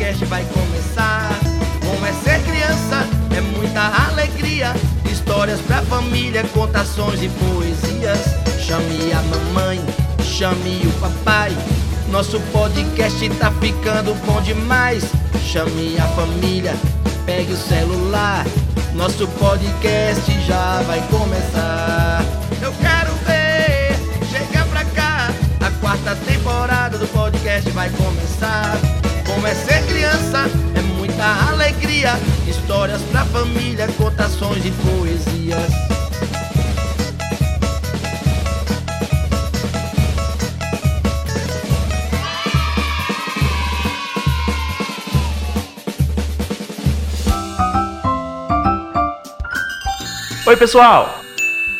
podcast vai começar. Como é ser criança, é muita alegria. Histórias pra família, contações e poesias. Chame a mamãe, chame o papai. Nosso podcast tá ficando bom demais. Chame a família, pegue o celular. Nosso podcast já vai começar. Eu quero ver, chega pra cá. A quarta temporada do podcast vai começar. É ser criança, é muita alegria. Histórias pra família, contações e poesias. Oi, pessoal!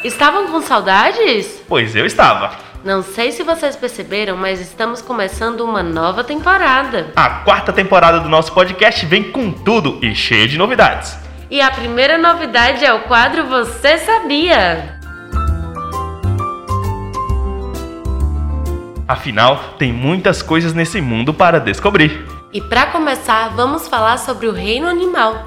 Estavam com saudades? Pois eu estava. Não sei se vocês perceberam, mas estamos começando uma nova temporada. A quarta temporada do nosso podcast vem com tudo e cheia de novidades. E a primeira novidade é o quadro Você Sabia? Afinal, tem muitas coisas nesse mundo para descobrir. E para começar, vamos falar sobre o reino animal.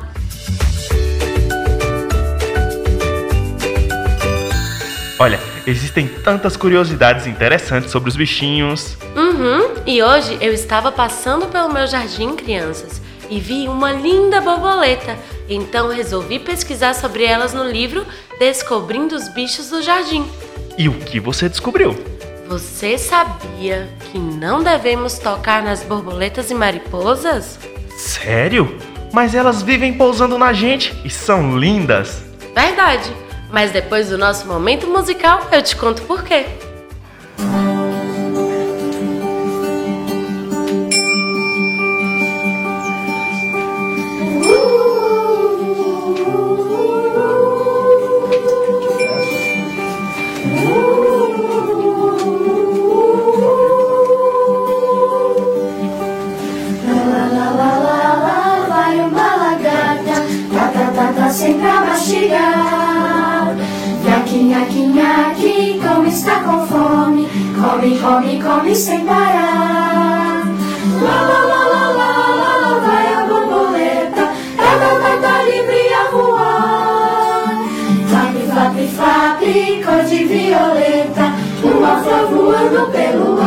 Olha, existem tantas curiosidades interessantes sobre os bichinhos. Uhum, e hoje eu estava passando pelo meu jardim, crianças, e vi uma linda borboleta. Então resolvi pesquisar sobre elas no livro Descobrindo os Bichos do Jardim. E o que você descobriu? Você sabia que não devemos tocar nas borboletas e mariposas? Sério? Mas elas vivem pousando na gente e são lindas. Verdade. Mas depois do nosso momento musical, eu te conto por quê. tá, tá, tá, sempre a mastigar. Nhaque, nhaque, como está com fome, come, come, come sem parar. Lá, lá, lá, lá, lá, lá, vai a borboleta, tá, tá, tá, tá, livre a voar. Flap, flap, flap, cor de violeta, uma flor voando pelo ar.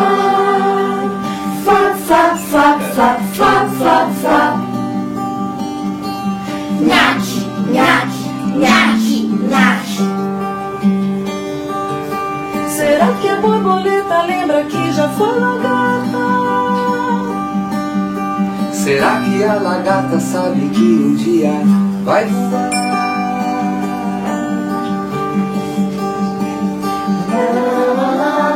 Que a borboleta lembra que já foi lagarta? Será que a lagarta sabe que um dia vai voar?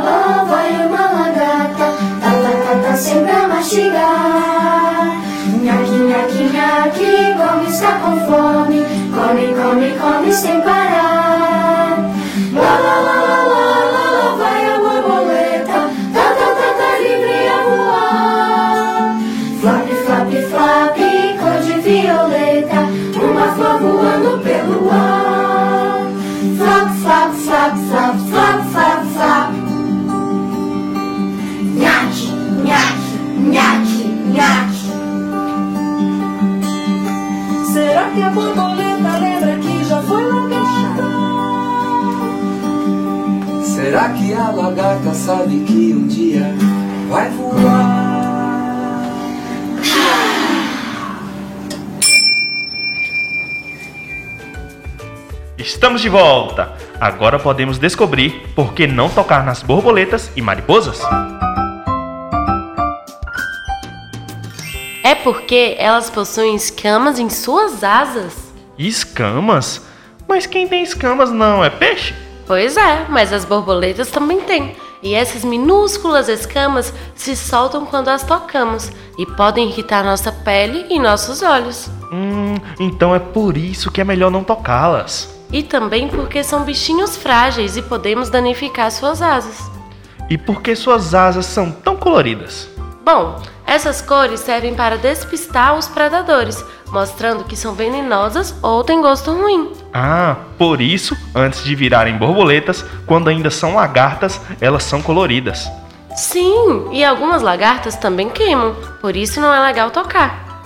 Lá vai uma lagarta, tá, tá, tá, tá, sempre a mastigar. Nhaque, nhaque, nhaque, como está com fome, come, come, come sem parar. Pelo ar. Flap, flap, flap, flap, flap, flap, flap. Nhaque, nhaque, nhaque, nhaque. Será que a borboleta lembra que já foi lagarta? Será que a lagarta sabe que um dia vai voar? Estamos de volta! Agora podemos descobrir por que não tocar nas borboletas e mariposas. É porque elas possuem escamas em suas asas. Escamas? Mas quem tem escamas não é peixe? Pois é, mas as borboletas também têm. E essas minúsculas escamas se soltam quando as tocamos e podem irritar nossa pele e nossos olhos. Hum, então é por isso que é melhor não tocá-las. E também porque são bichinhos frágeis e podemos danificar suas asas. E por que suas asas são tão coloridas? Bom, essas cores servem para despistar os predadores, mostrando que são venenosas ou têm gosto ruim. Ah, por isso, antes de virarem borboletas, quando ainda são lagartas, elas são coloridas. Sim, e algumas lagartas também queimam, por isso não é legal tocar.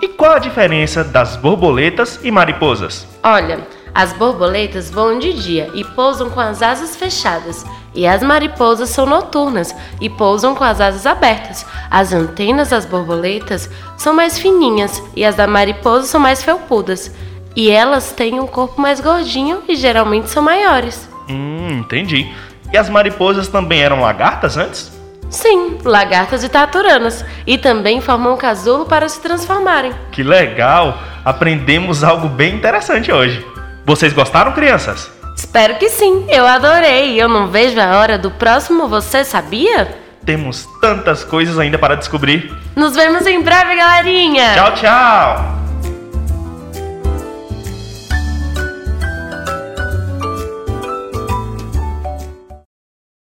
E qual a diferença das borboletas e mariposas? Olha, as borboletas voam de dia e pousam com as asas fechadas, e as mariposas são noturnas e pousam com as asas abertas. As antenas das borboletas são mais fininhas e as da mariposa são mais felpudas. E elas têm um corpo mais gordinho e geralmente são maiores. Hum, entendi. E as mariposas também eram lagartas antes? Sim, lagartas e taturanas. E também formam um casulo para se transformarem. Que legal! Aprendemos algo bem interessante hoje. Vocês gostaram, crianças? Espero que sim, eu adorei. Eu não vejo a hora do próximo Você Sabia? Temos tantas coisas ainda para descobrir. Nos vemos em breve, galerinha! Tchau, tchau!